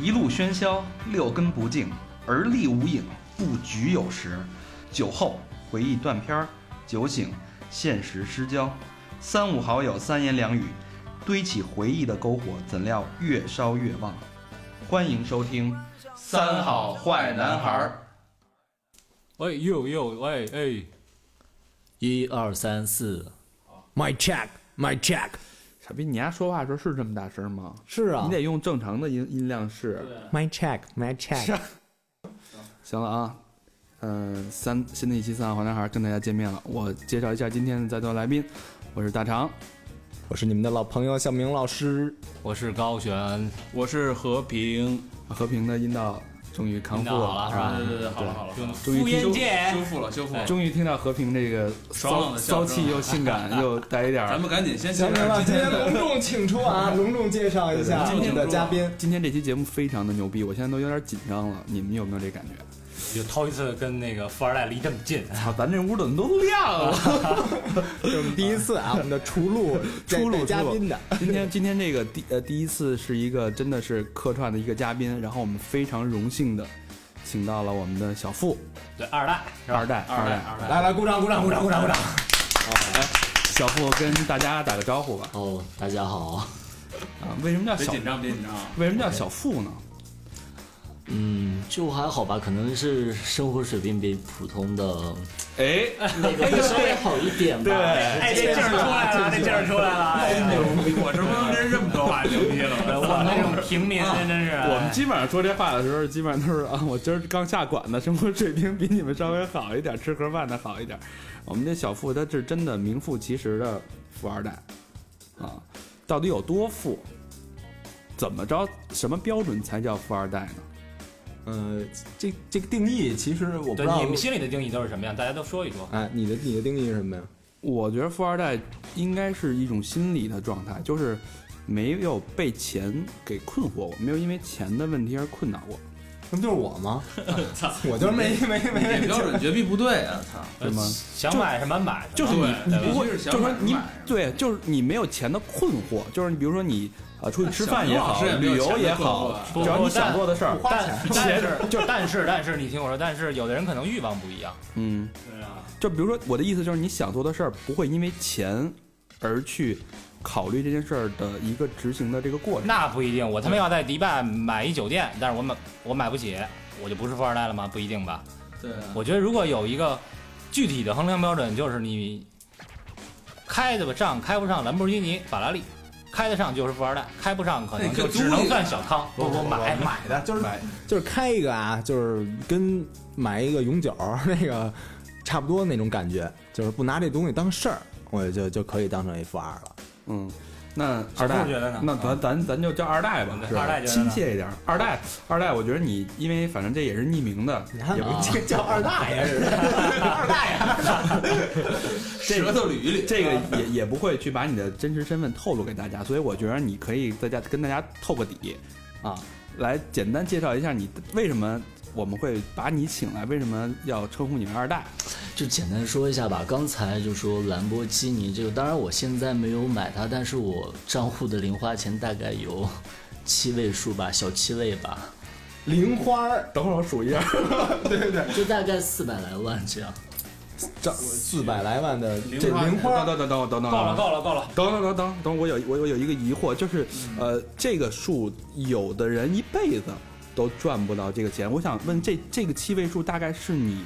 一路喧嚣，六根不净，而立无影，不局有时。酒后回忆断片儿，酒醒现实失焦。三五好友三言两语，堆起回忆的篝火，怎料越烧越旺。欢迎收听《三好坏男孩儿》。喂呦呦喂哎，一二三四，My check, my check。傻逼，你丫说话的时候是这么大声吗？是啊你得用正常的音音量试。，my check, my check。行了啊，嗯、三新的一期《三好坏男孩》跟大家见面了。我介绍一下今天的在座来宾，我是大长，我是你们的老朋友小明老师。我是高璇，我是和平，和平的阴道终于康复了是吧？对对对，好了好了，终于听衍界修复了修复了，终于听到和平这个爽朗骚的骚气又性感 又带一点儿咱们赶紧先介小明了，今天隆，重请出啊，隆重介绍一下今天的嘉宾。今天这期节目非常的牛逼，我现在都有点紧张了，你们有没有这感觉？就头一次跟那个富二代离这么近，操，咱这屋怎么都亮了？这是我们第一次啊，我们的出路出路嘉宾的。今天今天这个第呃第一次是一个真的是客串的一个嘉宾，然后我们非常荣幸的请到了我们的小付对二代？二代二代代，二代，来来，鼓掌鼓掌鼓掌鼓掌鼓掌！小付跟大家打个招呼吧。哦，大家好，啊，为什么叫小别紧张别紧张啊，为什么叫小付呢？嗯，就还好吧，可能是生活水平比普通的哎，那个稍微好一点吧。哎，这劲儿出来了，这劲儿出来了，哎牛逼！我这不能真这么多话牛逼了吗？我们这种平民真是，我们基本上说这话的时候，基本上都是啊，我今儿刚下馆子，生活水平比你们稍微好一点，吃盒饭的好一点。我们这小富他是真的名副其实的富二代啊，到底有多富？怎么着？什么标准才叫富二代呢？呃，这这个定义其实我不知道对你。们心里的定义都是什么样？大家都说一说。哎，你的你的定义是什么呀？我觉得富二代应该是一种心理的状态，就是没有被钱给困惑过，没有因为钱的问题而困扰过。那不就是我吗？我就是没没没没这标准绝逼不对啊！操，对吗？想买什么买什么，就是你对，你不会，就是是说你想买买对，就是你没有钱的困惑，就是你比如说你啊出去吃饭也好，旅游也好只要你想做的事儿，但但是就但是但是你听我说，但是有的人可能欲望不一样，嗯，对啊，就比如说我的意思就是你想做的事儿不会因为钱而去考虑这件事儿的一个执行的这个过程。那不一定。我他妈要在迪拜买一酒店，但是我买我买不起，我就不是富二代了吗？不一定吧。对啊，我觉得如果有一个具体的衡量标准，就是你开得上开不上兰博基尼、法拉利，开得上就是富二代，开不上可能就只能算小康。不不买买买的，就是买就是开一个啊，就是跟买一个永久 那个差不多那种感觉，就是不拿这东西当事儿，我就就可以当成一富二了。嗯，那二代付觉得呢那咱咱咱就叫二代吧，是吧？二代亲切一点。二代，二代，我觉得你因为反正这也是匿名的，也不这 叫二大爷似的，二大爷。舌头捋一捋，这个也也不会去把你的真实身份透露给大家，所以我觉得你可以在家跟大家透个底，啊，来简单介绍一下你为什么我们会把你请来，为什么要称呼你为二代？就简单说一下吧。刚才就说兰博基尼这个，当然我现在没有买它，但是我账户的零花钱大概有七位数吧，小七位吧，零花儿，等会儿我数一下，对对对就大概四百来万这样。这四百来万的这零花等等等等等等，够了够了够了，等等等等等，我有我我有一个疑惑，就是呃，这个数有的人一辈子都赚不到这个钱，我想问这这个七位数大概是你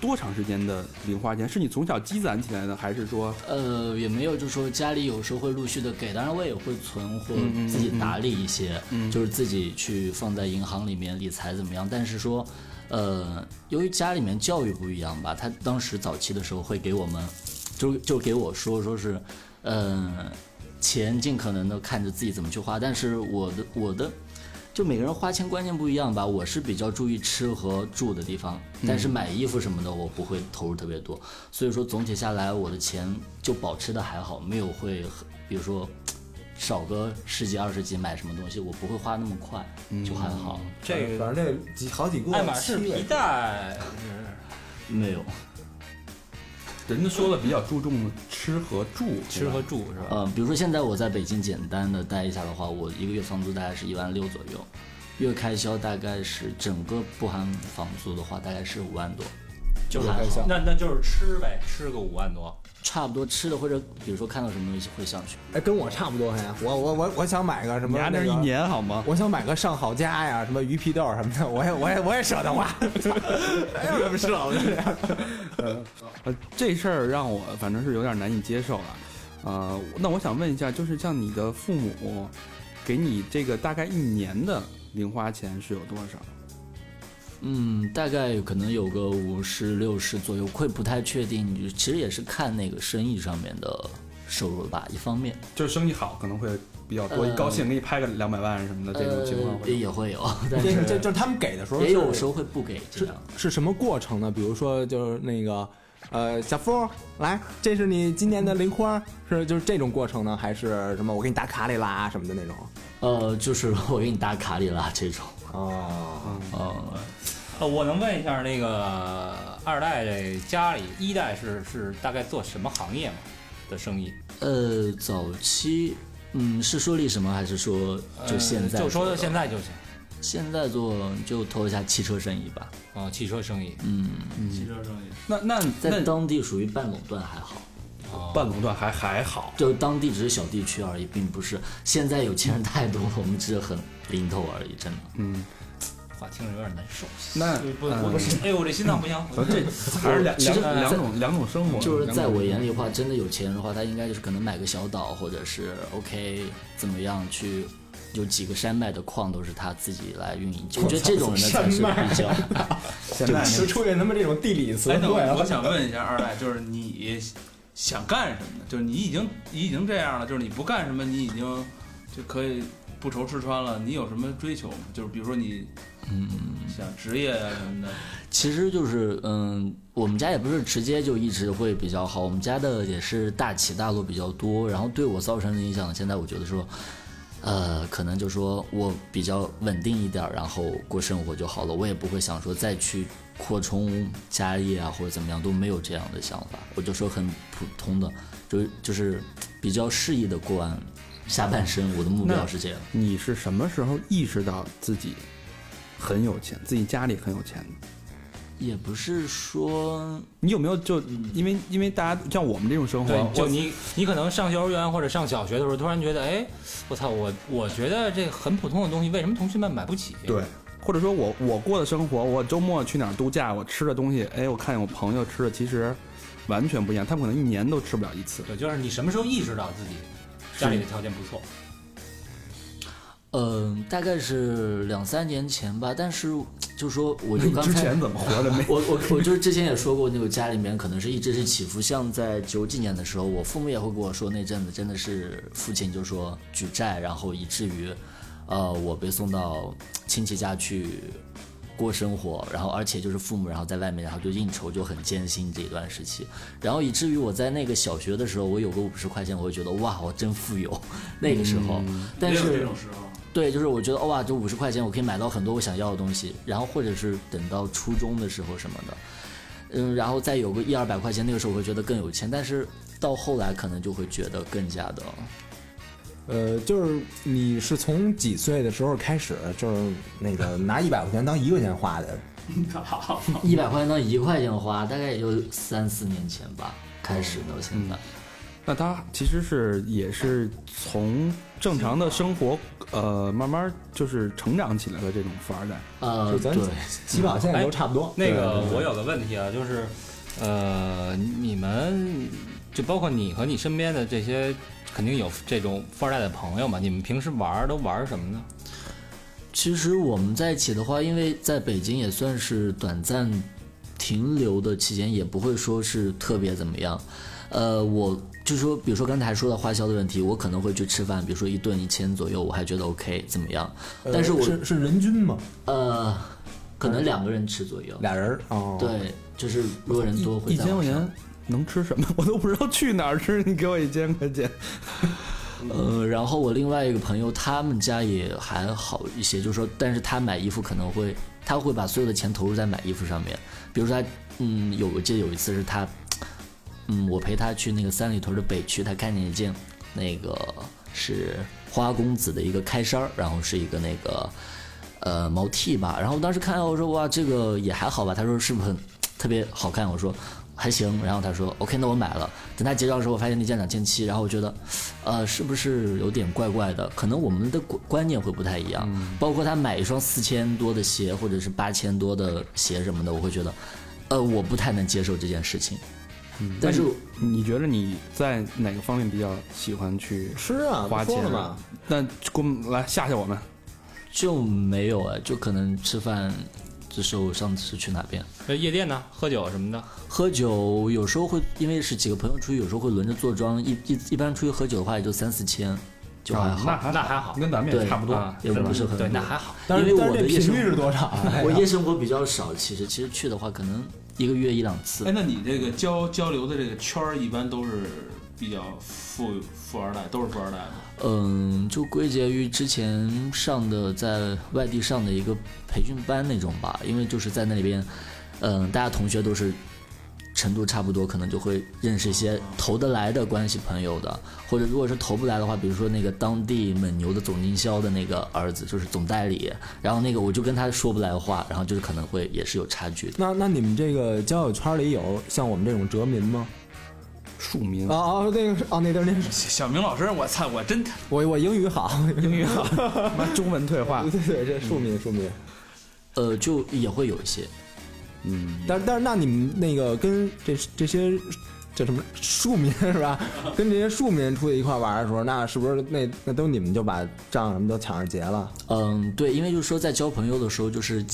多长时间的零花钱？是你从小积攒起来的，还是说呃，也没有，就是说家里有时候会陆续的给，当然我也会存或自己打理一些，嗯就是自己去放在银行里面理财怎么样？但是说，呃，由于家里面教育不一样吧，他当时早期的时候会给我们，就就给我说说是，嗯、钱尽可能的看着自己怎么去花，但是我的我的。就每个人花钱观念不一样吧，我是比较注意吃和住的地方，但是买衣服什么的我不会投入特别多，所以说总体下来我的钱就保持的还好，没有会比如说少个十几二十几买什么东西，我不会花那么快，就还好，这个反正这几好几个爱马仕皮带，没有。人家说了比较注重吃和住，吃和住是吧？呃，比如说现在我在北京简单的待一下的话，我一个月房租大概是一万六左右，月开销大概是整个不含房租的话，大概是五万多，就是还好那那就是吃呗，吃个五万多。差不多吃的或者比如说看到什么东西会上去。哎，跟我差不多呀。我我我我想买个什么、那个？你家那一年好吗？我想买个上好佳呀，什么鱼皮豆什么的，我也我也我也舍得花，还有什么舍不得呀？呃，这事儿让我反正是有点难以接受了。呃，那我想问一下，就是像你的父母给你这个大概一年的零花钱是有多少？嗯，大概可能有个五十六十左右，会不太确定。就其实也是看那个生意上面的收入吧，一方面。就是生意好可能会比较多，呃一高兴给你拍个两百万什么的这种情况呃。也会有，但这是这 就是他们给的时候也有时候会不给这样。是什么过程呢？比如说就是那个。呃，小夫，来，这是你今年的零花，是就是这种过程呢，还是什么？我给你打卡里啦什么的那种？呃，就是我给你打卡里啦这种。哦，呃，呃，我能问一下那个二代这家里一代是是大概做什么行业吗的生意？呃，早期，嗯，是说历史吗？还是说就现在、呃就说现在就行。现在做就投一下汽车生意吧。啊，汽车生意。嗯，汽车生意。那那在当地属于半垄断还好，哦半垄断还还好，就当地只是小地区而已，并不是现在有钱人太多了，我们只是很零头而已，真的。嗯，话听着有点难受。那不不不是，哎呦，我这心脏不 行。这还是两其实两两种两种生活。就是在我眼里，的话，真的有钱人的话，他应该就是可能买个小岛，或者是 OK 怎么样去，有几个山脉的矿都是他自己来运营。我觉得这种人呢才是比较。现在就出现他们这种地理词汇我我想问一下二代，就是你想干什么呢？就是你已经你已经这样了，就是你不干什么，你已经就可以不愁吃穿了。你有什么追求吗？就是比如说你，嗯，想职业啊什么的。其实就是嗯，我们家也不是直接就一直会比较好，我们家的也是大起大落比较多，然后对我造成的影响，现在我觉得说，呃，可能就说我比较稳定一点儿，然后过生活就好了，我也不会想说再去扩充家业啊或者怎么样，都没有这样的想法，我就说很普通的，就就是比较适宜的过完下半身，我的目标是这样。你是什么时候意识到自己很有钱，自己家里很有钱的？也不是说你有没有就因为因为大家像我们这种生活，，就你你可能上幼儿园或者上小学的时候，突然觉得，哎，我操，我我觉得这很普通的东西，为什么同学们买不起？对，或者说我我过的生活，我周末去哪儿度假，我吃的东西，哎，我看见我朋友吃的其实完全不一样，他们可能一年都吃不了一次。对，就是你什么时候意识到自己家里的条件不错？嗯，大概是两三年前吧，但是 就说我就刚才之前怎么活的没？我我我就是之前也说过，那个家里面可能是一直是起伏，像在九几年的时候，我父母也会跟我说，那阵子真的是父亲就说举债，然后以至于，呃，我被送到亲戚家去过生活，然后而且就是父母然后在外面，然后就应酬就很艰辛这一段时期，然后以至于我在那个小学的时候，我有个五十块钱，我会觉得哇，我真富有，那个时候，但是这种时候。对，就是我觉得哇，这五十块钱我可以买到很多我想要的东西，然后或者是等到初中的时候什么的，嗯，然后再有个一二百块钱，那个时候我会觉得更有钱，但是到后来可能就会觉得更加的，呃，就是你是从几岁的时候开始，就是那个拿一百块钱当一块钱花的？一百块钱当一块钱花，大概也就三四年前吧，开始到现在。那他其实是也是从正常的生活，呃，慢慢就是成长起来的这种富二代。呃，就咱对，起码现在都差不多。那个我有个问题啊，就是，呃，你们就包括你和你身边的这些，肯定有这种富二代的朋友嘛？你们平时玩都玩什么呢？其实我们在一起的话，因为在北京也算是短暂停留的期间，也不会说是特别怎么样。呃，我就说，比如说刚才说到花销的问题，我可能会去吃饭，比如说一顿一千左右，我还觉得 OK 怎么样？呃但是我是是人均吗？呃，可能两个人吃左右。俩人儿哦，，对，就是如果人多会一千块钱能吃什么？我都不知道去哪儿吃。你给我一千块钱，呃，然后我另外一个朋友，他们家也还好一些，就是说，但是他买衣服可能会，他会把所有的钱投入在买衣服上面。比如说他，嗯，有我记得有一次是他，嗯，我陪他去那个三里屯的北区，他看见一件那个是花公子的一个开衫，然后是一个那个。呃毛 T 吧。然后当时看到我说哇这个也还好吧，他说是不是很特别好看？我说还行。然后他说 OK 那我买了。等他结账的时候，我发现那件两千七，然后我觉得呃是不是有点怪怪的？可能我们的观观念会不太一样。包括他买一双四千多的鞋或者是八千多的鞋什么的，我会觉得呃我不太能接受这件事情。嗯但是你你觉得你在哪个方面比较喜欢去吃啊，花钱那给我们来吓吓我们。就没有哎，就可能吃饭，就是我上次去哪边那夜店呢？喝酒什么的？喝酒，有时候会因为是几个朋友出去，有时候会轮着坐庄。一一一般出去喝酒的话，也就三四千，就还好，那还那还好跟咱们也差不多。啊也不是很对，那还好。但是因为我但是这的夜生频率是多少啊？我夜生活比较少，其实其实去的话，可能一个月一两次哎，。那你这个交交流的这个圈儿，一般都是比较富富二代，都是富二代的。嗯，就归结于之前上的在外地上的一个培训班那种吧，因为就是在那里边，嗯，大家同学都是程度差不多，可能就会认识一些投得来的关系朋友的，或者如果是投不来的话，比如说那个当地蒙牛的总经销的那个儿子，就是总代理，然后那个我就跟他说不来话，然后就是可能会也是有差距的。那那你们这个交友圈里有像我们这种哲民吗？庶民。啊啊，那个是啊，那地儿那是。小明老师，我操，我真我我英语好，英语好，妈中文退化。对。对对，这庶民庶民。呃，就也会有一些，嗯，但但是那你们那个跟这这些叫什么庶民是吧？跟这些庶民出去一块玩的时候，那是不是那那都你们就把账什么都抢着结了？嗯，对，因为就是说在交朋友的时候，就是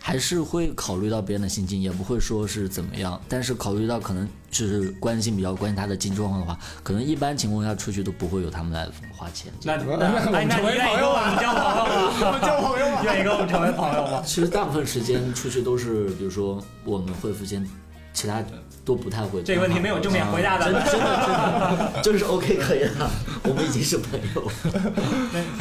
还是会考虑到别人的心情，也不会说是怎么样，但是考虑到可能就是关心比较关心他的经济状况的话，可能一般情况下出去都不会有他们来花钱。那那哎，那你愿意跟我们交朋友吗？交朋友吧？愿意跟我们成为朋友吗？其实大部分时间出去都是，比如说我们会付钱，其他都不太会。这个问题没有正面回答的。真的真的，就是 OK 可以了，我们已经是朋友。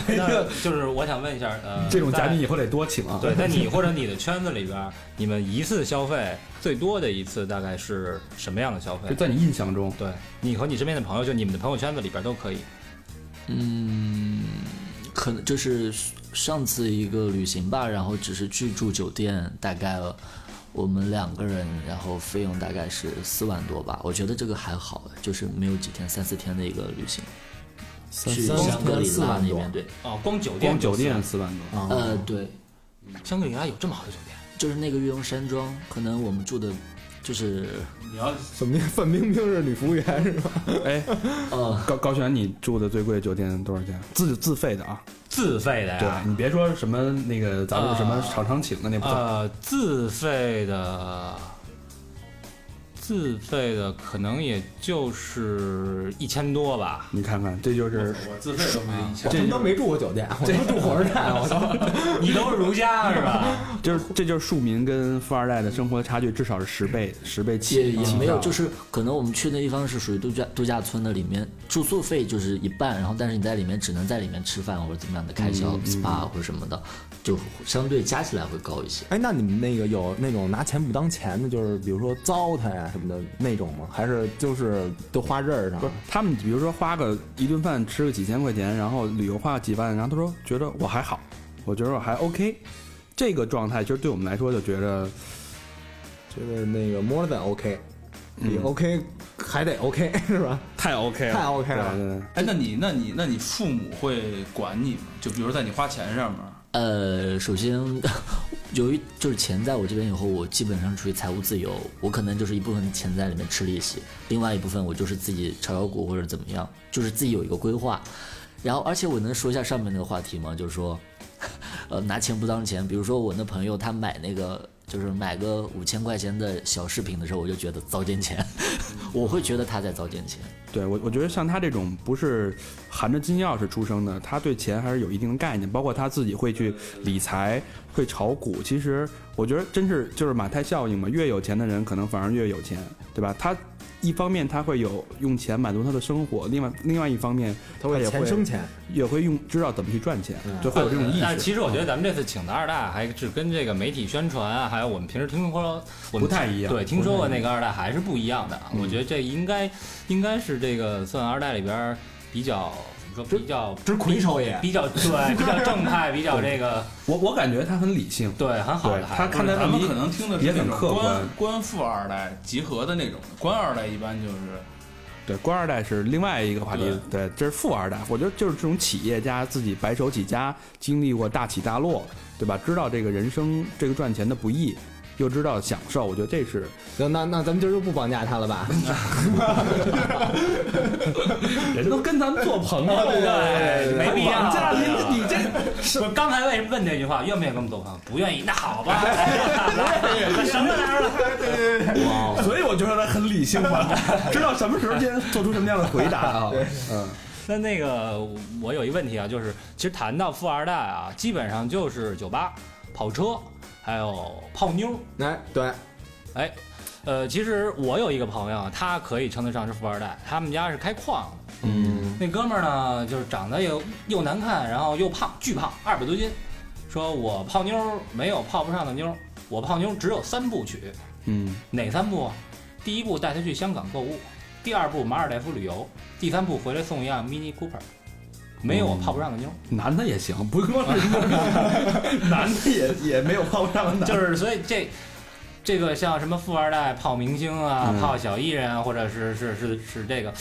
那就是我想问一下，呃，这种嘉宾以后得多请啊。对，在你或者你的圈子里边，你们一次消费最多的一次大概是什么样的消费就？在你印象中，对你和你身边的朋友，就你们的朋友圈子里边都可以。嗯，可能就是上次一个旅行吧，然后只是去住酒店，大概我们两个人，然后费用大概是四万多吧。我觉得这个还好，就是没有几天，三四天的一个旅行，去三香格里拉那边，对，哦，光酒店光酒店四万多。啊，呃，对，香格里拉有这么好的酒店？就是那个玉龙山庄，可能我们住的，就是你要怎么范冰冰是女服务员是吧？哎，嗯，高高璇，你住的最贵酒店多少钱？自自费的啊？自费的对呀？你别说什么那个咱们什么啊厂商请的那不算。呃，自费的，自费的可能也就是一千多吧。你看看，这就是我自费都没一千我，他妈都没住过酒店，我都住火车站，我操！你都是如家是吧？就是这就是庶民跟富二代的生活差距，至少是十倍十倍起也也没有，就是可能我们去的地方是属于度假度假村的，里面住宿费就是一半，然后但是你在里面只能在里面吃饭或者怎么样的开销、SPA 或者什么的，就相对加起来会高一些。哎，那你们那个有那种拿钱不当钱的，就是比如说糟蹋呀什么的那种吗？还是就是都花这儿上不？是他们，比如说花个一顿饭吃个几千块钱，然后旅游花个几万，然后他说觉得我还好，我觉得我还 OK，这个状态其实对我们来说就觉得就是那个 more than OK，比嗯 OK 还得 OK 是吧？太 OK 了，太 OK 了对对对哎，那你那你那你父母会管你吗？就比如在你花钱上面，呃，首先，由于就是钱在我这边以后，我基本上处于财务自由，我可能就是一部分钱在里面吃利息，另外一部分我就是自己炒炒股或者怎么样，就是自己有一个规划。然后，而且我能说一下上面那个话题吗？就是说，呃，拿钱不当钱。比如说我那朋友他买那个，就是买个五千块钱的小饰品的时候，我就觉得糟践钱，我会觉得他在糟践钱。对我我觉得像他这种不是含着金钥匙出生的，他对钱还是有一定的概念，包括他自己会去理财，会炒股。其实我觉得真是就是马太效应嘛，越有钱的人可能反而越有钱，对吧？他一方面他会有用钱满足他的生活，另外另外一方面他会也钱生钱，也会用知道怎么去赚钱，就会有这种意识。但是其实我觉得咱们这次请的二代还是跟这个媒体宣传啊，还有我们平时听说我们不太一样对，听说过那个二代还是不一样的。我觉得这应该应该是这个算二代里边比较说比较这是魁首也，比较对，比较正派，比较这个 我我感觉他很理性，对很好的孩子。他看待问题咱们可能听的是也那种很客观官官富二代集合的那种，官二代一般就是对，官二代是另外一个话题，对，这是富二代。我觉得就是这种企业家自己白手起家，经历过大起大落，对吧？知道这个人生这个赚钱的不易，又知道享受，我觉得这是那，那那咱们今儿就不绑架他了吧？人都跟咱们做朋友，对没必要你，你这不是刚才为什么问这句话？愿不愿意跟我们做朋友？不愿意，那好吧，来，什么来着？哇？所以我觉得他很理性嘛，知道什么时候间做出什么样的回答啊。嗯，那那个我有一问题啊，就是其实谈到富二代啊，基本上就是酒吧、跑车，还有泡妞。哎，对，哎，呃，其实我有一个朋友，他可以称得上是富二代，他们家是开矿的。嗯，那哥们儿呢，就是长得又又难看，然后又胖，巨胖，二百多斤。说我泡妞儿没有泡不上的妞儿，我泡妞只有三部曲，嗯，哪三部啊？第一部带她去香港购物，第二部马尔代夫旅游，第三步回来送一辆 Mini Cooper。没有我泡不上的妞，男的也行，不光是 男的也也没有泡不上的男，就是所以这这个像什么富二代泡明星啊，嗯泡小艺人啊，或者是是是是这个。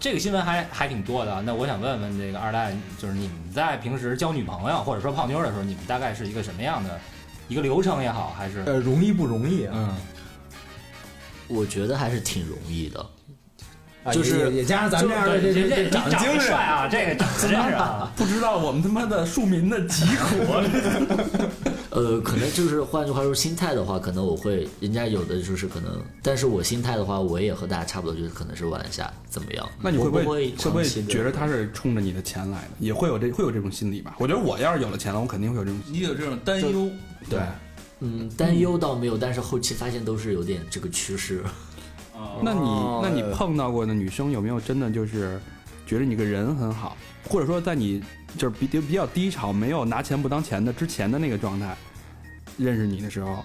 这个新闻还还挺多的啊，那我想问问这个二代，就是你们在平时交女朋友或者说泡妞的时候，你们大概是一个什么样的一个流程也好，还是呃，容易不容易啊？嗯，我觉得还是挺容易的。啊就是也也加上咱们这样的这这这这长长精神得帅，啊，这个长得真是啊，不知道我们他妈的庶民的疾苦啊！呃，可能就是换句话说，心态的话，可能我会，人家有的就是可能，但是我心态的话，我也和大家差不多，就是可能是玩一下怎么样？那你会不会会会不会觉得他是冲着你的钱来的？也会有这会有这种心理吧？我觉得我要是有了钱了，我肯定会有这种。你有这种担忧，对，嗯，担忧倒没有，但是后期发现都是有点这个趋势。啊，那你哦那你碰到过的女生有没有真的就是觉得你个人很好，或者说在你就是比比较低潮，没有拿钱不当钱的之前的那个状态，认识你的时候，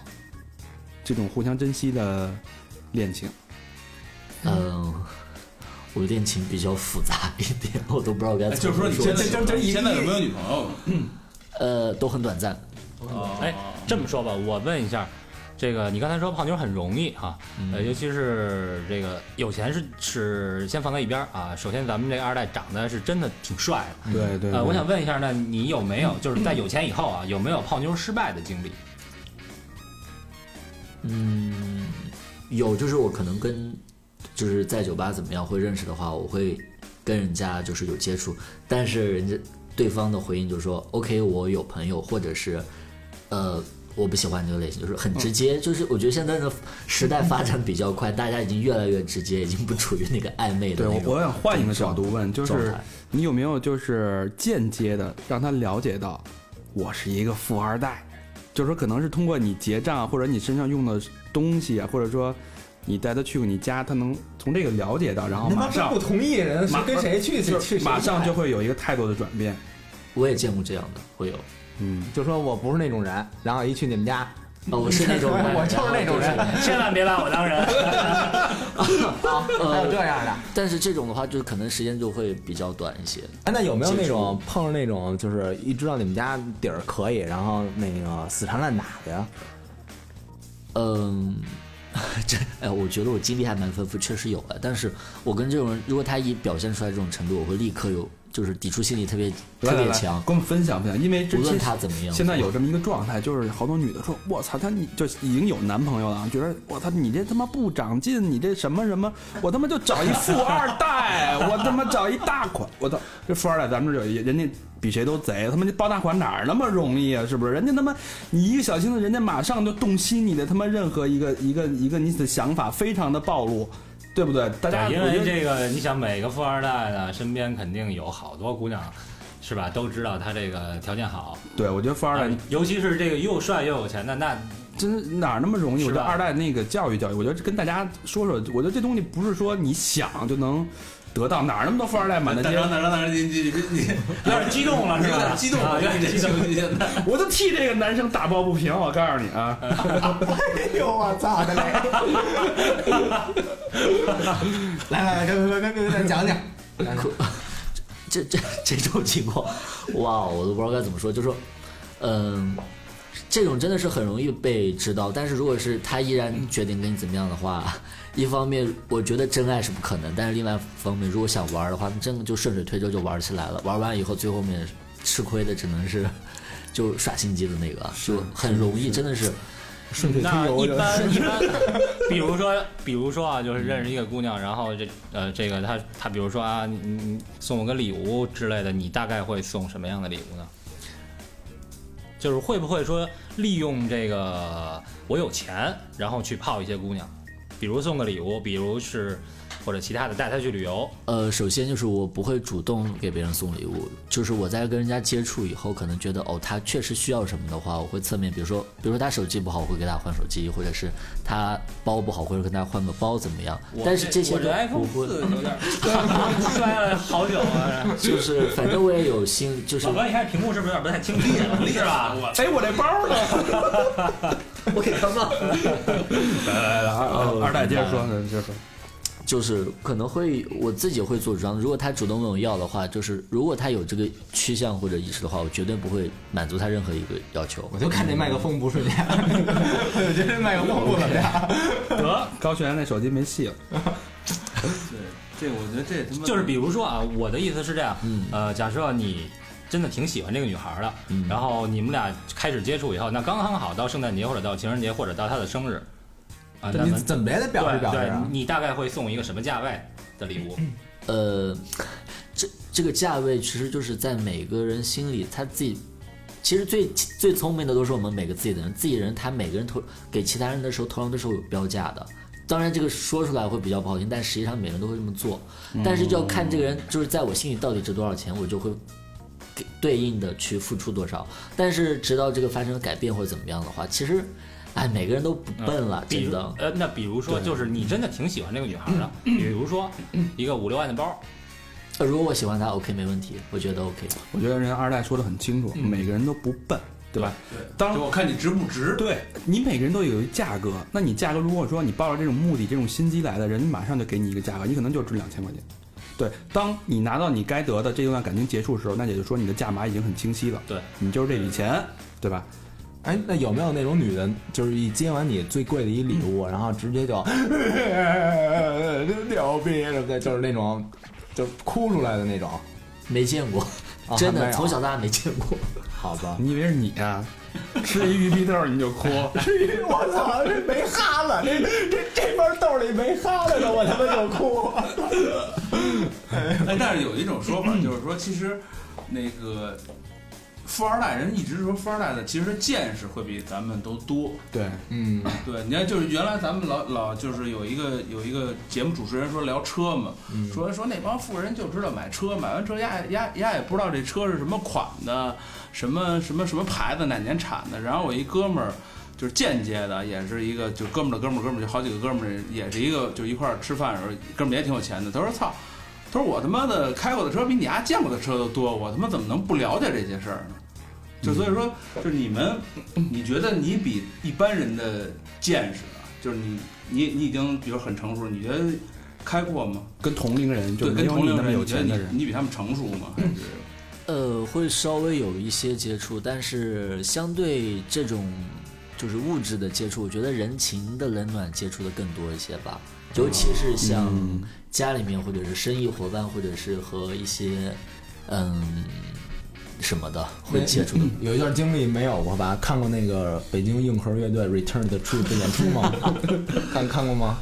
这种互相珍惜的恋情？嗯，我恋情比较复杂一点，我都不知道该哎就是怎么说你现在这这这一现在有没有女朋友？呃，都很短暂。哦哎，这么说吧，我问一下，这个你刚才说泡妞很容易哈，呃，尤其是这个有钱是是先放在一边啊。首先，咱们这二代长得是真的挺帅的，对对呃，我想问一下，呢你有没有就是在有钱以后啊，有没有泡妞失败的经历？嗯，有，就是我可能跟就是在酒吧怎么样会认识的话，我会跟人家就是有接触，但是人家对方的回应就是说，OK，我有朋友，或者是呃。我不喜欢这个类型，就是很直接，就是我觉得现在的时代发展比较快，大家已经越来越直接，已经不处于那个暧昧的对，我想换一个角度问，就是。你有没有就是间接的让他了解到，我是一个富二代，就是说可能是通过你结账或者你身上用的东西啊，或者说你带他去过你家，他能从这个了解到，然后他马上不同意人是跟谁去去去，马上就会会有一个态度的转变。我也见过这样的，会有。嗯，就说我不是那种人，然后一去你们家，哦，我是那种人，我就是那种人 千万别把我当人。就是还有这样的。但是这种的话，就是可能时间就会比较短一些。哎，那有没有那种碰上那种就是一知道你们家底儿可以，然后那个死缠烂打的呀？嗯，这哎，我觉得我经历还蛮丰富，确实有的。但是我跟这种人，如果他一表现出来这种程度，我会立刻有就是抵触心理特别特别强，跟我们分享分享，因为之无论前他怎么样。现在有这么一个状态，就是好多女的说：“我操，他你就已经有男朋友了，觉得我操你这他妈不长进，你这什么什么，我他妈就找一富二代，我他妈找一大款，我操，这富二代咱们这有一人家比谁都贼，他妈这包大款哪儿那么容易啊？是不是？人家他妈你一个小心思，人家马上就洞悉你的他妈任何一个一个一个你的想法，非常的暴露，对不对？大家，因为这个，你想每个富二代呢，身边肯定有好多姑娘，是吧？都知道他这个条件好，对我觉得富二代啊尤其是这个又帅又有钱的，那真哪那么容易？我觉得二代那个教育教育，我觉得跟大家说说，我觉得这东西不是说你想就能得到，哪儿那么多富二代满大街哪张？哪张哪张？你你你你有点激动了，是吧？有点激动，啊有点激动。现在我就替这个男生打抱不平，我告诉你啊，哎呦我操的嘞！来来来，跟跟跟跟咱讲讲。这这这种情况，哇，我都不知道该怎么说，就说，嗯、这种真的是很容易被知道，但是如果是他依然决定跟你怎么样的话，一方面我觉得真爱是不可能，但是另外一方面，如果想玩的话，那真的就顺水推舟就玩起来了，玩完以后最后面吃亏的只能是 就耍心机的那个，就很容易，真的是。顺水推那一般一般，比如说，比如说啊，就是认识一个姑娘，然后这呃，这个她她比如说啊，你你你送我个礼物之类的，你大概会送什么样的礼物呢？就是会不会说利用这个我有钱，然后去泡一些姑娘，比如送个礼物，比如是或者其他的带他去旅游，呃，首先就是我不会主动给别人送礼物，就是我在跟人家接触以后，可能觉得哦，他确实需要什么的话，我会侧面，比如说，比如说他手机不好，我会给他换手机，或者是他包不好，或者跟他换个包怎么样？但是这些都我 iPhone 不会，四有点 摔了好久啊！就是反正我也有心，就是老哥，你看屏幕是不是有点不太清晰了？是吧？哎，我这包呢？我给他吗？来来来，二二代接着说，接着说。就是可能会我自己会做主张，如果他主动问我要的话，就是如果他有这个趋向或者意识的话，我绝对不会满足他任何一个要求。我就看那麦克风不顺眼，我觉得这麦克风不怎么样。得，高璇那手机没戏了，对，这我觉得这他妈就是比如说啊，我的意思是这样，嗯呃，假设你真的挺喜欢这个女孩的，嗯然后你们俩开始接触以后，那刚刚好到圣诞节或者到情人节或者到她的生日，啊，那你么怎么也得表示对对表示啊，？你大概会送一个什么价位的礼物？呃，这这个价位其实就是在每个人心里，他自己其实最最聪明的都是我们每个自己的人，自己人他每个人投给其他人的时候，头上都是有标价的。当然，这个说出来会比较不好听，但实际上每个人都会这么做。但是就要看这个人，就是在我心里到底值多少钱，我就会给对应的去付出多少。但是直到这个发生了改变或者怎么样的话，其实，哎，每个人都不笨了，比如真的。呃，那比如说就是你真的挺喜欢这个女孩的，比如说一个五六万的包，呃如果我喜欢她，OK，没问题，我觉得 OK。我觉得人二代说的很清楚，每个人都不笨，对吧？对，当就我看你值不值。对你每个人都有一价格，那你价格如果说你抱着这种目的、这种心机来的人，马上就给你一个价格，你可能就值两千块钱。对，当你拿到你该得的这段感情结束的时候，那也就是说你的价码已经很清晰了。对，你就是这笔钱，对吧？哎，那有没有那种女的，就是一接完你最贵的一礼物，然后直接就 牛逼什么的，就是那种就哭出来的那种？没见过，啊真的从小到大没见过。好吧，你以为是你啊、吃一鱼皮豆你就哭，我操，这没哈了，这这这包豆里没哈了的，我他妈就哭。哎，但是有一种说法，就是说，其实那个富二代人一直说富二代的，其实见识会比咱们都多。对，嗯，对，你看，就是原来咱们老老就是有一个有一个节目主持人说聊车嘛，说说那帮富人就知道买车，买完车压压压也不知道这车是什么款的，什么什么什么牌子，哪年产的。然后我一哥们儿。就是间接的，也是一个就哥们儿的哥们儿，哥们儿就好几个哥们儿，也是一个就一块儿吃饭的时候，哥们儿也挺有钱的。他说：“操，他说我他妈的开过的车比你丫见过的车都多，我他妈怎么能不了解这些事儿呢？就所以说，就是你们，你觉得你比一般人的见识啊，就是你你你已经比如很成熟，你觉得开过吗？跟同龄人就跟同龄人，有钱的人。你比他们成熟吗？还是呃，会稍微有一些接触，但是相对这种就是物质的接触，我觉得人情的冷暖接触的更多一些吧。尤其是像嗯家里面，或者是生意伙伴，或者是和一些嗯什么的会接触的。有一段经历没有过吧？看过那个北京硬核乐队 Return 的出的演出吗？看看过吗？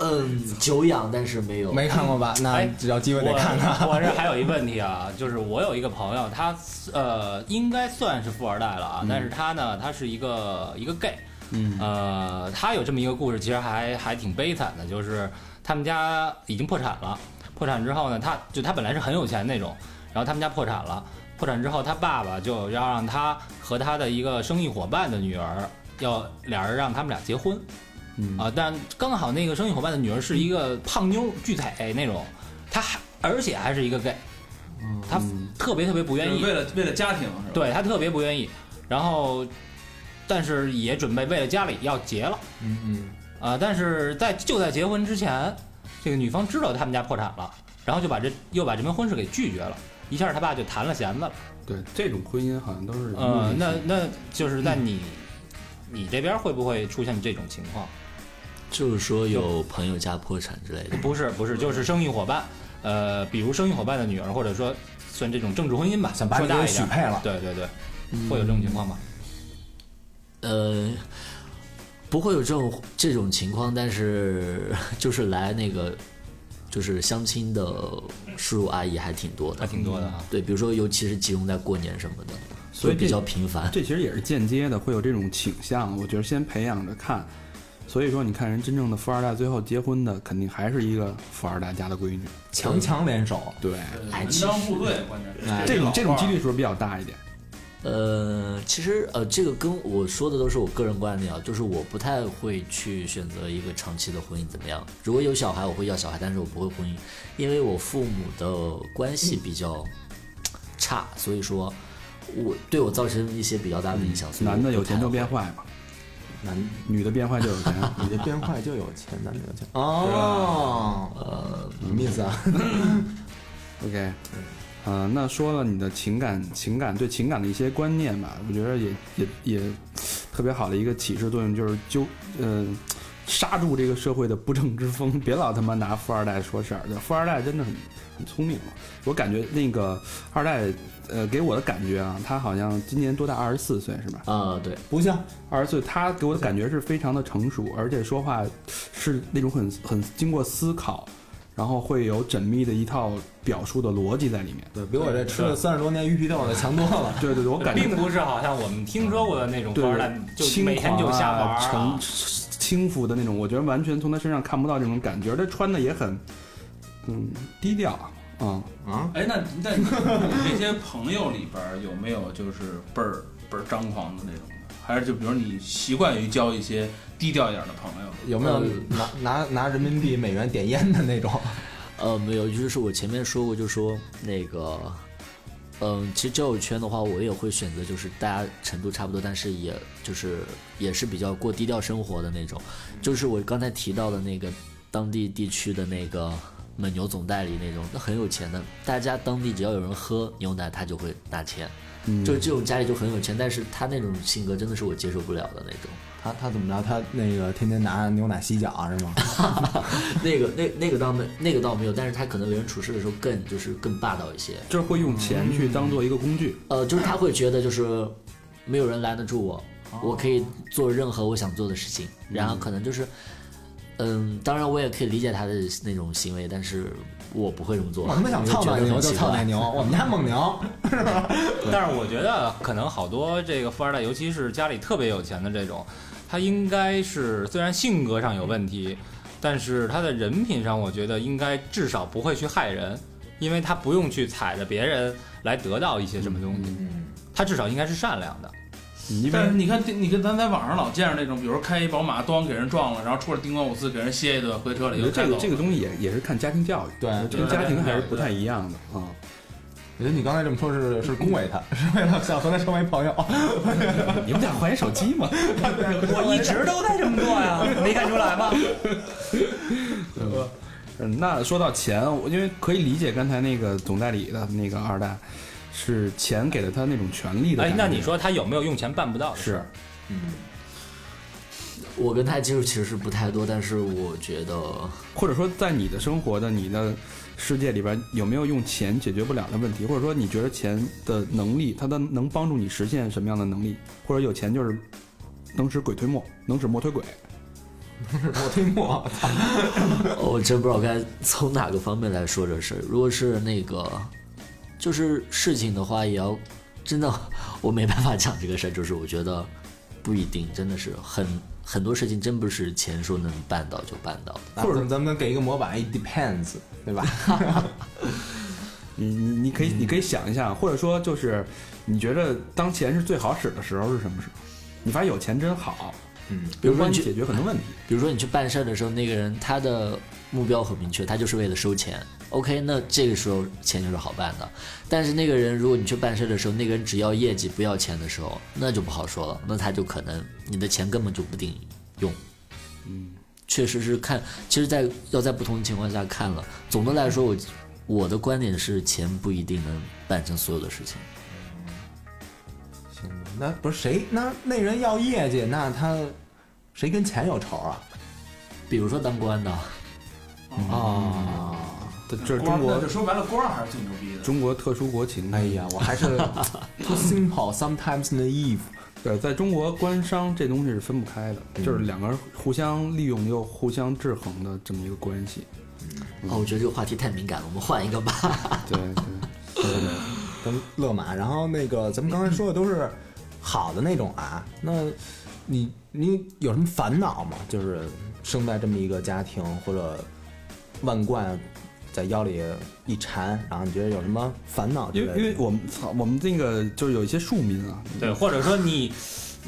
嗯，久仰，但是没有。没看过吧？那哎只要机会得我看看。我这还有一问题啊，就是我有一个朋友，他呃应该算是富二代了啊，但是他呢，他是一个一个 gay，嗯呃，他有这么一个故事，其实还还挺悲惨的，就是他们家已经破产了，破产之后呢，他就他本来是很有钱那种，然后他们家破产了，破产之后，他爸爸就要让他和他的一个生意伙伴的女儿，要俩人让他们俩结婚。嗯啊，但刚好那个生意伙伴的女儿是一个胖妞巨腿那种，她还而且还是一个 gay，她嗯特别特别不愿意，为了为了家庭是吧？对她特别不愿意，然后但是也准备为了家里要结了嗯嗯，啊，但是在就在结婚之前，这个女方知道他们家破产了，然后就把这又把这门婚事给拒绝了，一下他爸就弹了弦子了。对，这种婚姻好像都是呃，那那就是在你你这边会不会出现这种情况？就是说有朋友家破产之类的。不是不是，就是生意伙伴，呃，比如生意伙伴的女儿，或者说算这种政治婚姻吧，想把你给说大一点，许配了，对对对，会有这种情况吗？呃，不会有这种这种情况，但是 就是来那个就是相亲的叔叔阿姨还挺多的，还挺多的啊。对，比如说尤其是集中在过年什么的，所以比较频繁。这其实也是间接的，会有这种倾向。我觉得先培养着看，所以说你看人真正的富二代最后结婚的，肯定还是一个富二代家的闺女。强强联手，对，哎，门其实当户对，关键是哎这种这种几率。是不是比较大一点？呃，其实呃，这个跟我说的都是我个人观点啊，就是我不太会去选择一个长期的婚姻怎么样。如果有小孩，我会要小孩，但是我不会婚姻，因为我父母的关系比较差，所以说我对我造成一些比较大的影响。所以男的有钱就变坏嘛，男女的变坏就有钱。女的变坏就有钱，男的有钱哦，呃，什么意思啊？OK，呃，那说了你的情感情感对情感的一些观念吧，我觉得也也也特别好的一个启示作用就是纠呃刹住这个社会的不正之风，别老他妈拿富二代说事儿，富二代真的很很聪明我感觉那个二代呃给我的感觉啊，他好像今年多大？二十四岁是吧？啊、对，不像二十岁，他给我的感觉是非常的成熟，而且说话是那种很很经过思考，然后会有缜密的一套表述的逻辑在里面。对比我这吃了三十多年鱼皮豆的强多了。对对对，我感觉并不是好像我们听说过的那种二代，就轻每天就狂瞎玩儿啊。轻浮的那种，我觉得完全从他身上看不到这种感觉，而他穿的也很嗯低调啊。啊，哎，那那你这些朋友里边有没有就是倍儿倍儿张狂的那种的？还是就比如你习惯于交一些低调一点的朋友？有没有拿拿拿人民币、美元点烟的那种？呃，没有，就是我前面说过，就说那个，嗯、其实交友圈的话，我也会选择就是大家程度差不多，但是也就是也是比较过低调生活的那种。就是我刚才提到的那个当地地区的那个蒙牛总代理那种，那很有钱的，大家当地只要有人喝牛奶，他就会拿钱。嗯，就这种家里就很有钱，但是他那种性格真的是我接受不了的那种。他他怎么着？他那个天天拿牛奶洗脚是吗？那个那那个倒没那个倒没有，但是他可能为人处事的时候更就是更霸道一些。就是会用钱去当做一个工具。呃，就是他会觉得就是没有人拦得住我，我可以做任何我想做的事情。然后可能就是，嗯，当然我也可以理解他的那种行为，但是我不会这么做。我他妈想操奶牛就操奶牛，我们家蒙牛。但是我觉得可能好多这个富二代，尤其是家里特别有钱的这种，他应该是虽然性格上有问题，但是他的人品上，我觉得应该至少不会去害人，因为他不用去踩着别人来得到一些什么东西，他至少应该是善良的。但是你看，你跟咱在网上老见着那种，比如说开一宝马，咣给人撞了，然后出来叮咣五四给人歇一顿，回车里我觉得这个。这个东西也也是看家庭教育，对跟家庭还是不太一样的啊。我觉得你刚才这么说是是恭维他，是为了想和他成为朋友。你们俩换一手机吗？我一直都在这么做呀，没看出来吗？嗯，那说到钱，我因为可以理解刚才那个总代理的那个二代，是钱给了他那种权利的。，哎那你说他有没有用钱办不到的事是嗯？我跟他接触其实是不太多，但是我觉得或者说在你的生活的你的世界里边，有没有用钱解决不了的问题？或者说你觉得钱的能力，它的能帮助你实现什么样的能力？或者有钱就是能使鬼推磨，能使磨推鬼？我推磨，我真不知道该从哪个方面来说这事儿。如果是那个，就是事情的话，也要真的，我没办法讲这个事儿。就是我觉得不一定，真的是很很多事情真不是钱说能办到就办到的。或者咱们给一个模板，it depends，对吧？你你你可以你可以想一下，或者说就是你觉得当钱是最好使的时候是什么时候？你发现有钱真好，嗯，比如说你解决很多问题。比如说你去办事儿的时候，那个人他的目标很明确，他就是为了收钱。OK，那这个时候钱就是好办的。但是那个人，如果你去办事儿的时候，那个人只要业绩不要钱的时候，那就不好说了。那他就可能你的钱根本就不顶用。嗯，确实是看，其实在，要在不同的情况下看了。总的来说，我我的观点是，钱不一定能办成所有的事情。行吧，那不是谁？那那人要业绩，那他谁跟钱有仇啊？比如说当官的，啊，这这是中国那就说白了，官儿还是最牛逼的。中国特殊国情。哎呀，我还是 too simple, sometimes naive。对，在中国官商这东西是分不开的，就是两个人互相利用又互相制衡的这么一个关系。哦，我觉得这个话题太敏感了，我们换一个吧。对对对，跟乐马，然后那个咱们刚才说的都是好的那种啊，那你你有什么烦恼吗？就是生在这么一个家庭，或者万贯在腰里一缠，然后你觉得有什么烦恼因？为因为我们操，我们这个就是有一些庶民啊，对，或者说你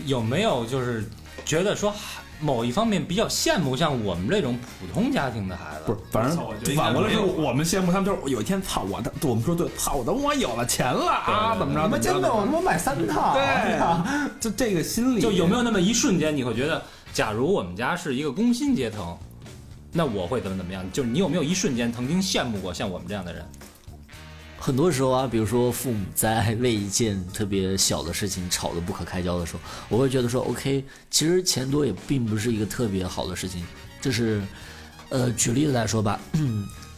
有没有就是觉得说某一方面比较羡慕像我们这种普通家庭的孩子？不是，反正反过来说，我们羡慕他们，就是有一天操我的，我们说对，操我等我有了钱了啊，怎么着？你们真的，我他妈买三套，对呀对，就这个心理，就有没有那么一瞬间，你会觉得，假如我们家是一个工薪阶层，那我会怎么怎么样？就是你有没有一瞬间曾经羡慕过像我们这样的人？很多时候啊，比如说父母在为一件特别小的事情吵得不可开交的时候，我会觉得说，OK，其实钱多也并不是一个特别好的事情。就是，呃，举例子来说吧，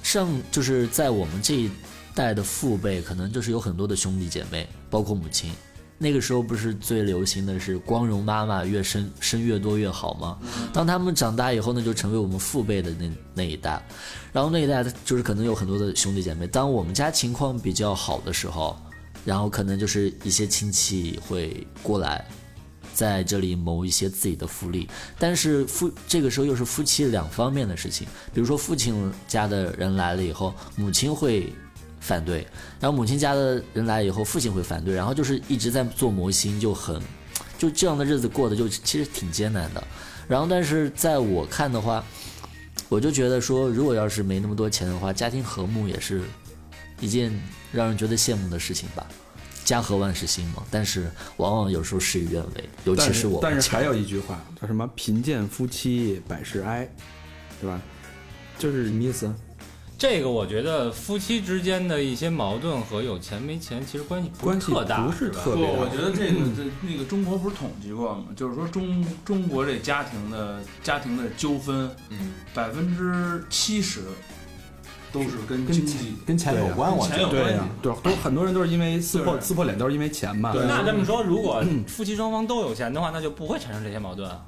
上就是在我们这一代的父辈，可能就是有很多的兄弟姐妹，包括母亲。那个时候不是最流行的是光荣妈妈越生生越多越好吗？当他们长大以后呢，就成为我们父辈的那那一代。然后那一代就是可能有很多的兄弟姐妹。当我们家情况比较好的时候，然后可能就是一些亲戚会过来，在这里谋一些自己的福利。但是夫这个时候又是夫妻两方面的事情，比如说父亲家的人来了以后，母亲会反对，然后母亲家的人来以后，父亲会反对，然后就是一直在做磨心，就很就这样的日子过得就其实挺艰难的。然后但是在我看的话，我就觉得说，如果要是没那么多钱的话，家庭和睦也是一件让人觉得羡慕的事情吧。家和万事兴嘛，但是往往有时候事与愿违，尤其是我们但是还有一句话叫什么“贫贱夫妻百事哀”，对吧？就是什么意思？这个我觉得夫妻之间的一些矛盾和有钱没钱其实关系不关系是特大，不是，特别大我觉得这个这那个中国不是统计过吗？就是说中中国这家庭的家庭的纠纷，嗯，百分之七十都是跟经济跟钱有关，我觉得。钱有关对呀、。对，都很多人都是因为撕破撕破脸都是因为钱嘛。对那这么说，如果夫妻双方都有钱的话，那就不会产生这些矛盾啊。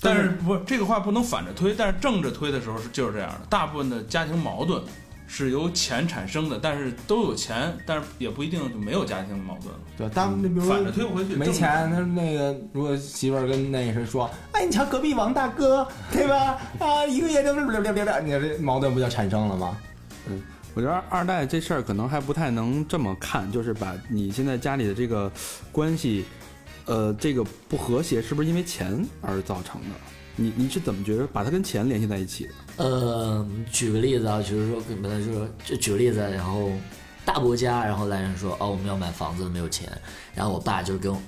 但是不是这个话不能反着推，但是正着推的时候是就是这样的。大部分的家庭矛盾是由钱产生的，但是都有钱，但是也不一定就没有家庭矛盾了。对，当你比如说反着推不回去，没钱，他那个如果媳妇儿跟那谁说，哎，你瞧隔壁王大哥，对吧？啊，一个月就你这矛盾不就产生了吗？嗯我觉得二二代这事儿可能还不太能这么看，就是把你现在家里的这个关系，呃，这个不和谐是不是因为钱而造成的？你你是怎么觉得把它跟钱联系在一起的？呃，举个例子啊，就是说，本来就是就举个例子，然后大伯家，然后来人说，哦，我们要买房子，没有钱，然后我爸就跟我。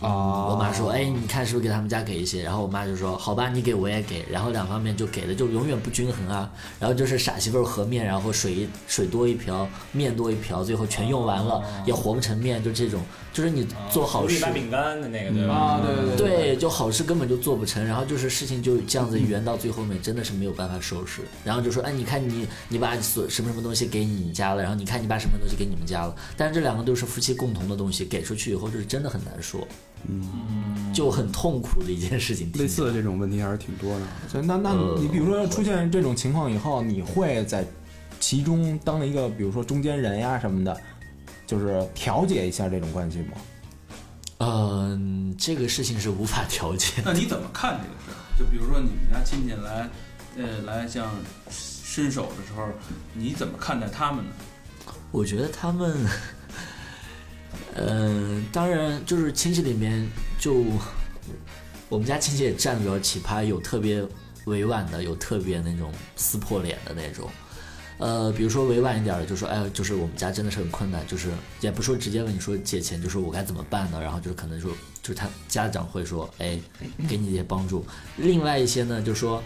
哦我妈说：“哎，你看是不是给他们家给一些？”然后我妈就说：“好吧，你给我也给。”然后两方面就给的就永远不均衡啊。然后就是傻媳妇儿和面，然后水一水多一瓢，面多一瓢，最后全用完了、也和不成面，就这种，就是你做好事，白饼干的那个对吧？啊，对对对，就好事根本就做不成，然后就是事情就这样子圆到最后面，真的是没有办法收拾。然后就说，哎，你看你你把所什么什么东西给你家了，然后你看你把什么东西给你们家了，但是这两个都是夫妻共同的东西，给出去以后就是真的很难说，嗯，就很痛苦的一件事情。类似的这种问题还是挺多的。所以那那你比如说出现这种情况以后，你会在其中当一个比如说中间人呀什么的，就是调解一下这种关系吗？嗯、这个事情是无法调解。那你怎么看这个事儿？就比如说你们家亲戚来，呃，来像伸手的时候，你怎么看待他们呢？我觉得他们，嗯、当然就是亲戚里面就我们家亲戚也站得比较奇葩，有特别委婉的，有特别那种撕破脸的那种。呃，比如说委婉一点的，就说，哎，就是我们家真的是很困难，就是也不说直接问你说借钱，就说我该怎么办呢？然后就是可能说，就是他家长会说，哎，给你一些帮助。另外一些呢，就说，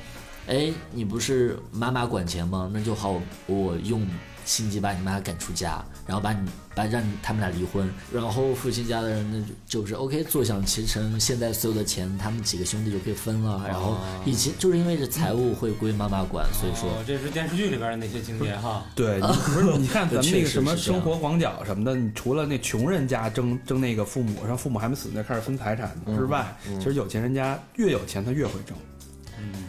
哎，你不是妈妈管钱吗？那就好，我用心急把你妈赶出家，然后把你把让你他们俩离婚，然后父亲家的人呢就就是 OK 坐享其成，现在所有的钱他们几个兄弟就可以分了，然后以前就是因为这财务会归妈妈管，所以说哦，这是电视剧里边的那些情节哈。对，你 不是你看咱们那个什么生活广角什么的，你除了那穷人家争争那个父母，让父母还没死那开始分财产之外，其实有钱人家越有钱他越会争。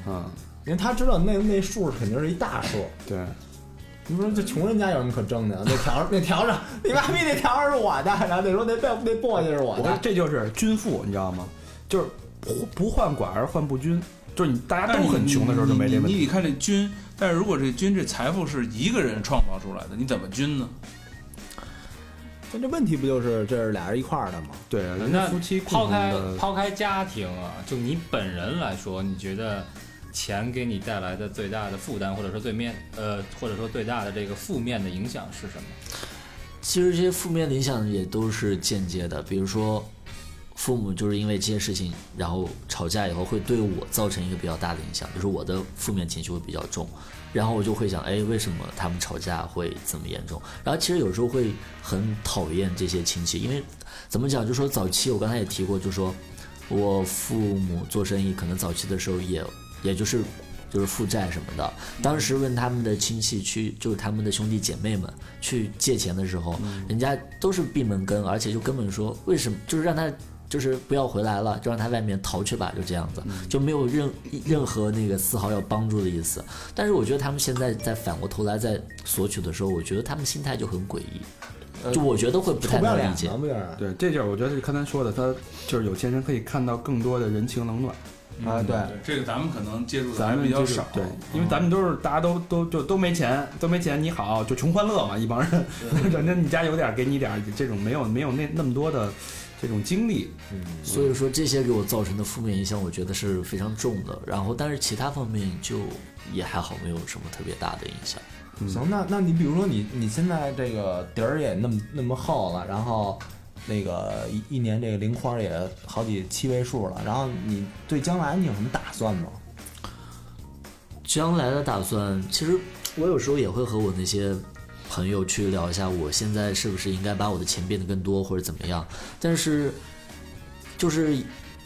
嗯因为他知道那那数肯定是一大数。对，你说这穷人家有什么可争的？那条那条上，你妈逼那条上是我的，然后那说那那那簸箕是我我的。这就是均富，你知道吗？就是不不患寡而患不均，就是你大家都很穷的时候就没这问题。你你你看这均，但是如果这均这财富是一个人创造出来的，你怎么均呢？但这问题不就是这是俩人一块儿的吗？对，人那家夫妻抛开共同的抛开家庭啊，就你本人来说，你觉得钱给你带来的最大的负担，或者说最面呃，或者说最大的这个负面的影响是什么？其实这些负面的影响也都是间接的，比如说父母就是因为这些事情，然后吵架以后会对我造成一个比较大的影响，就是我的负面情绪会比较重，然后我就会想，哎，为什么他们吵架会这么严重？然后其实有时候会很讨厌这些亲戚，因为怎么讲，就说早期我刚才也提过，就说我父母做生意，可能早期的时候也也就是就是负债什么的。当时问他们的亲戚去，就是他们的兄弟姐妹们去借钱的时候，人家都是闭门羹，而且就根本说为什么，就是让他。就是不要回来了，就让他外面逃去吧，就这样子，就没有任任何那个丝毫要帮助的意思。但是我觉得他们现在在反过头来在索取的时候，我觉得他们心态就很诡异，就我觉得会不臭太能理解？对，这就是我觉得是刚才说的，他就是有钱人可以看到更多的人情冷暖。啊，对，这个咱们可能接触的还比较少，对，因为咱们都是大家都都就都没钱，都没钱，你好就穷欢乐嘛，一帮人，反正你家有点儿给你点儿，这种没有没有那那么多的这种经历，所以说这些给我造成的负面影响，我觉得是非常重的。然后，但是其他方面就也还好，没有什么特别大的影响。行，那那你比如说你你现在这个底儿也那么那么厚了，然后那个一一年这个零花也好几七位数了，然后你对将来你有什么打算吗？将来的打算，其实我有时候也会和我那些朋友去聊一下，我现在是不是应该把我的钱变得更多，或者怎么样。但是，就是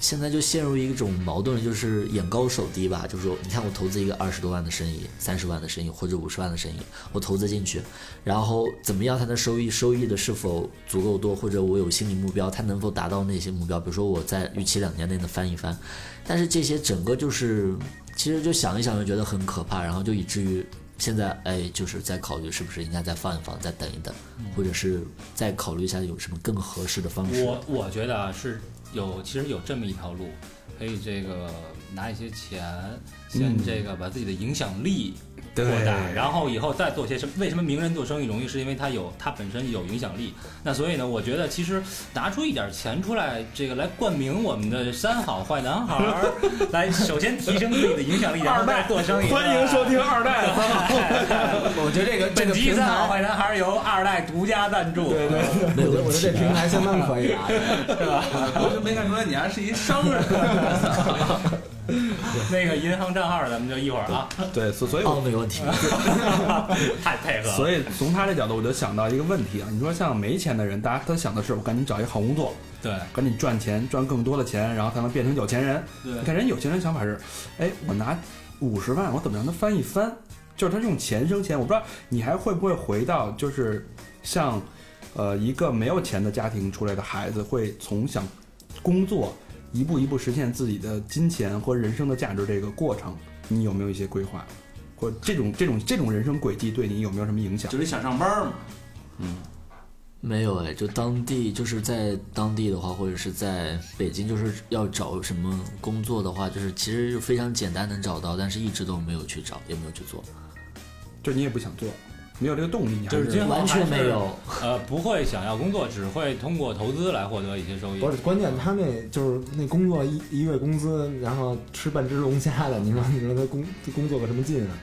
现在就陷入一种矛盾，就是眼高手低吧。就是说，你看我投资一个二十多万的生意、三十万的生意或者五十万的生意，我投资进去，然后怎么样它的收益收益的是否足够多，或者我有心理目标，它能否达到那些目标？比如说我在预期两年内能翻一番，但是这些整个就是，其实就想一想就觉得很可怕，然后就以至于现在哎，就是在考虑是不是应该再放一放，再等一等，或者是再考虑一下有什么更合适的方式。我我觉得啊，是有其实有这么一条路，可以这个拿一些钱，先这个把自己的影响力扩大，然后以后再做些什么？为什么名人做生意容易？是因为他有他本身有影响力。那所以呢，我觉得其实拿出一点钱出来，这个来冠名我们的三好坏男孩儿，来首先提升自己的影响力，然后再做生意。欢迎收听二代三好。我觉得这个这本个三好，坏男孩儿由二代独家赞助。对对。我觉得我觉得这平台相当可以啊。我就没看出来你还是一商人。那个银行账号咱们就一会儿啊，对，所所以哦，我没问题。太配合了。所以从他这角度，我就想到一个问题啊，你说像没钱的人，大家都想的是我赶紧找一个好工作，对赶紧赚钱，赚更多的钱，然后才能变成有钱人。对你看人有钱人想法是，哎，我拿五十万，我怎么让他翻一翻？就是他用钱生钱。我不知道你还会不会回到，就是像，呃，一个没有钱的家庭出来的孩子，会从想工作，一步一步实现自己的金钱或人生的价值这个过程，你有没有一些规划？或这种这种这种人生轨迹对你有没有什么影响？就是想上班嘛，嗯没有哎，就当地就是在当地的话，或者是在北京，就是要找什么工作的话，就是其实就非常简单能找到，但是一直都没有去找，也没有去做，就你也不想做，没有这个动力，你还就是今后完全没有。呃，不会想要工作，只会通过投资来获得一些收益。不是，关键他那就是那工作一一月工资，然后吃半只龙虾的，你说你说他工工作个什么劲啊？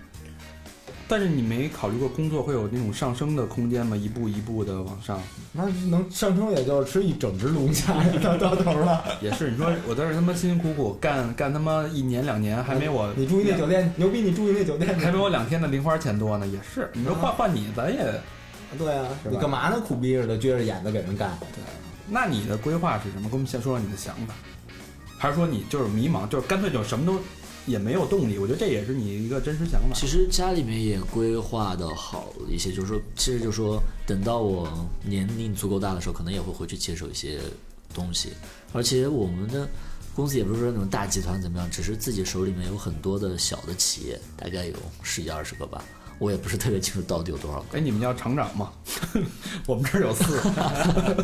但是你没考虑过工作会有那种上升的空间吗？一步一步的往上，那能上升也就是吃一整只龙虾到到头了。也是你说我在这他妈辛辛苦苦干干他妈一年两年，还没我你住那酒店牛逼，你住那酒店还没我两天的零花钱多呢。也是，你说换换你，咱也，对啊，你干嘛呢？苦逼似的撅着眼子给人干。对那你的规划是什么？跟我们先说说你的想法，还是说你就是迷茫，就是干脆就什么都也没有动力？我觉得这也是你一个真实想法。其实家里面也规划的好一些，就是说，其实就是说，等到我年龄足够大的时候，可能也会回去接手一些东西。而且我们的公司也不是说那种大集团怎么样，只是自己手里面有很多的小的企业，大概有十几二十个吧。我也不是特别清楚到底有多少个。哎，你们叫厂长吗？我们这儿有四个，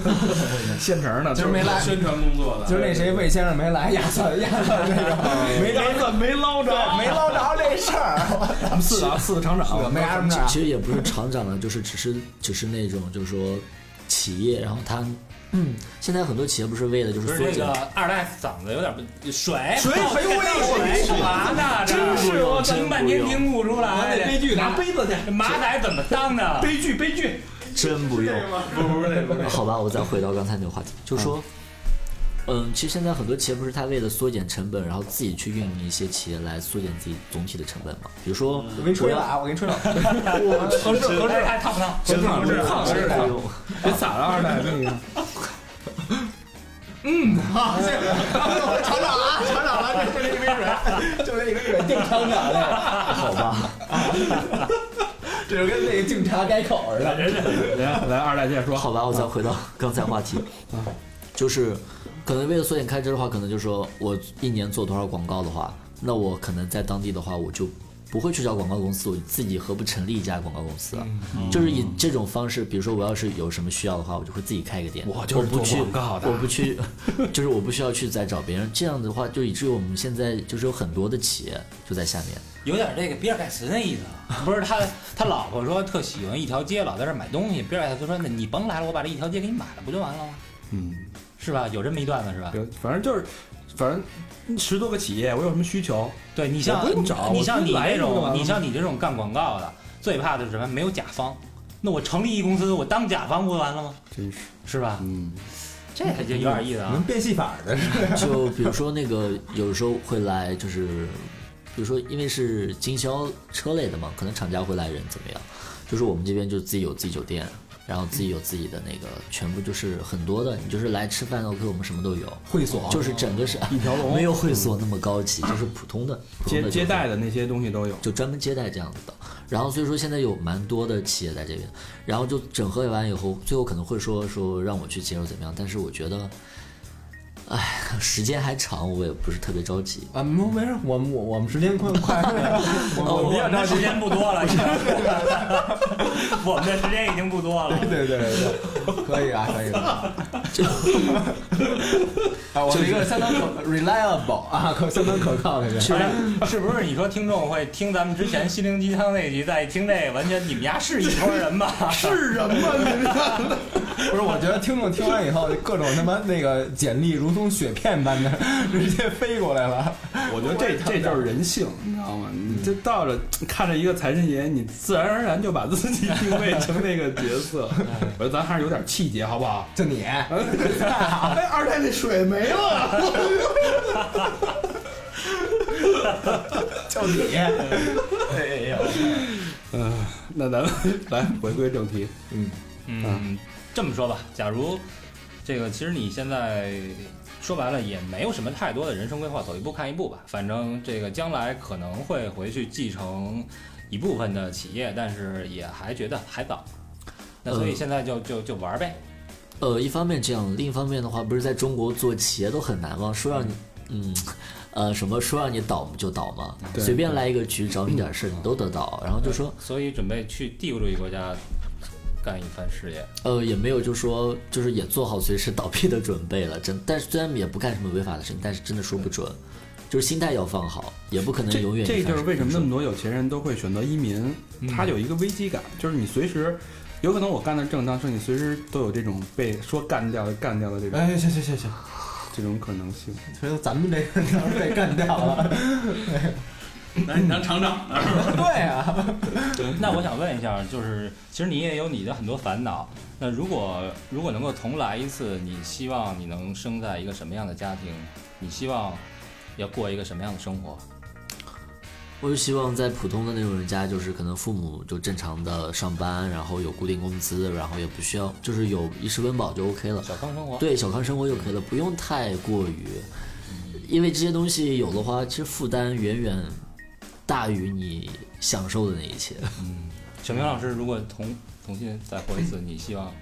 现成的，今儿没来，宣传工作的，今儿那谁魏先生没来，压算压算那个没没怎没捞着，没捞着这事儿。咱们四个啊，四个厂长，没什么事。其实也不是厂长了，就是只是只是那种就是说企业，然后他嗯，现在很多企业不是为了就是说这减个二代嗓子有点不水水水干嘛呢？真是我听半天听不出来，悲剧拿杯子去，马仔怎么当的？悲剧悲剧，真不用。不不是不是，好吧，我再回到刚才那个话题，就是说，嗯，其实现在很多企业不是他为了缩减成本，然后自己去运营一些企业来缩减自己总体的成本嘛？比如说，我给你吹了啊！我给你吹了。合 适合适，还烫不烫？真的合适烫合适不用。别撒了二代，跟 你好，谢谢 厂长啊，厂长了，就这一杯水，就这一杯水，定厂长的，好吧，这就跟那个警察改口似的。来来二代接着说，好吧，我再回到刚才话题，就是可能为了缩减开支的话，可能就是说我一年做多少广告的话，那我可能在当地的话，我就不会去找广告公司，我自己何不成立一家广告公司啊？就是以这种方式，比如说我要是有什么需要的话，我就会自己开一个店，我就是做不去广告的我不去，就是我不需要去再找别人。这样的话，就以至于我们现在就是有很多的企业就在下面。有点这个比尔盖茨那意思，不是他他老婆说特喜欢一条街，老在这儿买东西。比尔盖茨说：“那你甭来了，我把这一条街给你买了，不就完了吗？嗯，是吧？有这么一段子是吧？对反正就是，反正十多个企业，我有什么需求，对你像我不用找你像你这直接来就完种，了你像你这种干广告的，最怕的是什么？没有甲方。那我成立一公司，我当甲方不就完了吗？真是，是吧？嗯，这还就有点意思啊能。变戏法的是？就比如说那个，有时候会来，就是比如说因为是经销车类的嘛，可能厂家会来人怎么样？就是我们这边就自己有自己酒店，然后自己有自己的那个，全部就是很多的，你就是来吃饭的，OK，我们什么都有，会所就是整个是一条龙 没有会所那么高级，就是普通的接接待的那些东西都有，就专门接待这样子的。然后所以说现在有蛮多的企业在这边，然后就整合完以后，最后可能会说说让我去接受怎么样，但是我觉得，哎，时间还长，我也不是特别着急。啊，没没事，我们我我们时间快快，我我我比较时。间不多了，我们的时间已经不多了。对对对对，可以啊，可以啊。啊，我是一个相当可 reliable 啊，可相当可靠的人。哎是不是你说听众会听咱们之前心灵鸡汤那集，再一听这个，完全你们家是一拨人吗？是人吗？不是，我觉得听众听完以后，各种他妈那个简历如同雪片般的 直接飞过来了。我觉得这这就是人性，你知道吗？你就到了看着一个财神爷，你自然而然就把自己定位成那个角色。我觉得咱还是有点气节，好不好？就你，哎，二代那水没了。就你，哎呀，嗯，那咱们来回归正题。嗯，嗯，这么说吧，假如这个其实你现在说白了也没有什么太多的人生规划，走一步看一步吧。反正这个将来可能会回去继承一部分的企业，但是也还觉得还早。那所以现在就就就玩呗。呃，一方面这样，另一方面的话，不是在中国做企业都很难吗？说让你，嗯，呃，什么说让你倒就倒嘛，对随便来一个局找你点事儿，你都得倒。然后就说，所以准备去帝国主义国家干一番事业。呃，也没有就说就是也做好随时倒闭的准备了，真。但是虽然也不干什么违法的事情，但是真的说不准，就是心态要放好，也不可能永远。这就是为什么那么多有钱人都会选择移民，他有一个危机感，就是你随时有可能我干的正当事，你随时都有这种被说干掉的干掉的这种哎，行行行行，这种可能性。所以咱们这个 要是被干掉了，拿你当厂长呢，是吧？对啊，那我想问一下，就是其实你也有你的很多烦恼。那如果如果能够重来一次，你希望你能生在一个什么样的家庭？你希望要过一个什么样的生活？我就希望在普通的那种人家，就是可能父母就正常的上班，然后有固定工资，然后也不需要，就是有衣食温饱就 OK 了。小康生活？对，小康生活就可以了，不用太过于，因为这些东西有的话，其实负担远远大于你享受的那一切。嗯小明老师，如果重重新再活一次，你希望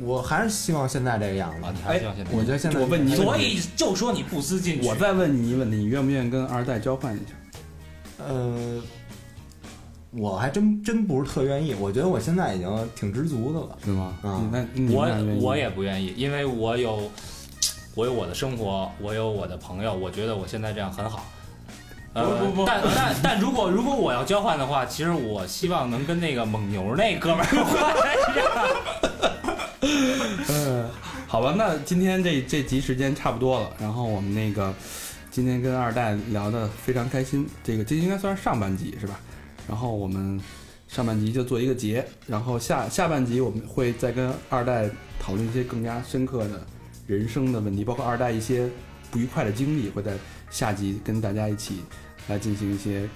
我还是希望现在这个样啊？子。你还是希望现在？我觉得现在我问你所，以就说你不思进取。我再问你一个问题，你愿不愿意跟二代交换一下？呃，我还真真不是特愿意。我觉得我现在已经挺知足的了。是吗？啊那我我也不愿意，因为我有我有我的生活，我有我的朋友，我觉得我现在这样很好。呃，不不不但但但如果如果我要交换的话，其实我希望能跟那个蒙牛那哥们儿换一下。嗯，好吧，那今天这这集时间差不多了，然后我们那个今天跟二代聊得非常开心，这个这应该算是上半集是吧？然后我们上半集就做一个结，然后下下半集我们会再跟二代讨论一些更加深刻的人生的问题，包括二代一些不愉快的经历，会在下集跟大家一起来进行一些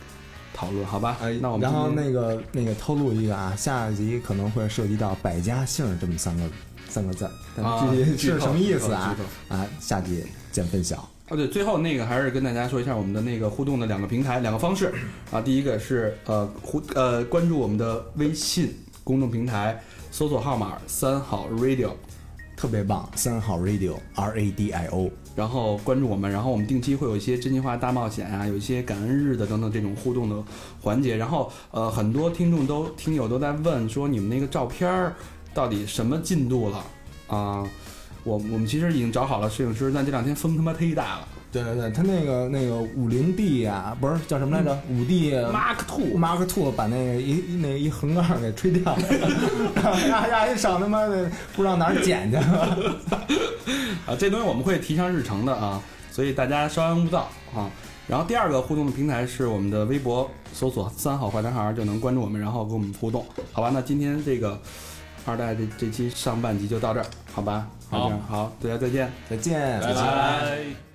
讨论，好吧？哎，那我们然后那个那个透露一个啊，下一集可能会涉及到百家姓这么三个三个字，但啊具体是什么意思啊啊，下集见分晓。哦，对，最后那个还是跟大家说一下我们的那个互动的两个平台、两个方式啊。第一个是呃互呃关注我们的微信公众平台，搜索号码三好 radio，特别棒，三好 Radio R A D I O，然后关注我们，然后我们定期会有一些真心话大冒险啊，有一些感恩日的等等这种互动的环节。然后呃，很多听众都听友都在问说你们那个照片儿到底什么进度了啊？我我们其实已经找好了摄影师，但这两天风他妈忒大了对对对，他那个那个五零 D 呀，不是叫什么来着？五 D，Mark Two。Mark Two 把那个一一那一横杠给吹掉了，呀呀一上他妈的不知道哪儿捡去了。啊，这东西我们会提上日程的啊，所以大家稍安勿躁啊。然后第二个互动的平台是我们的微博，搜索“三好坏男孩”就能关注我们，然后跟我们互动，好吧？那今天这个二代这这期上半集就到这儿，好吧？好好，大家再见。再见，拜拜。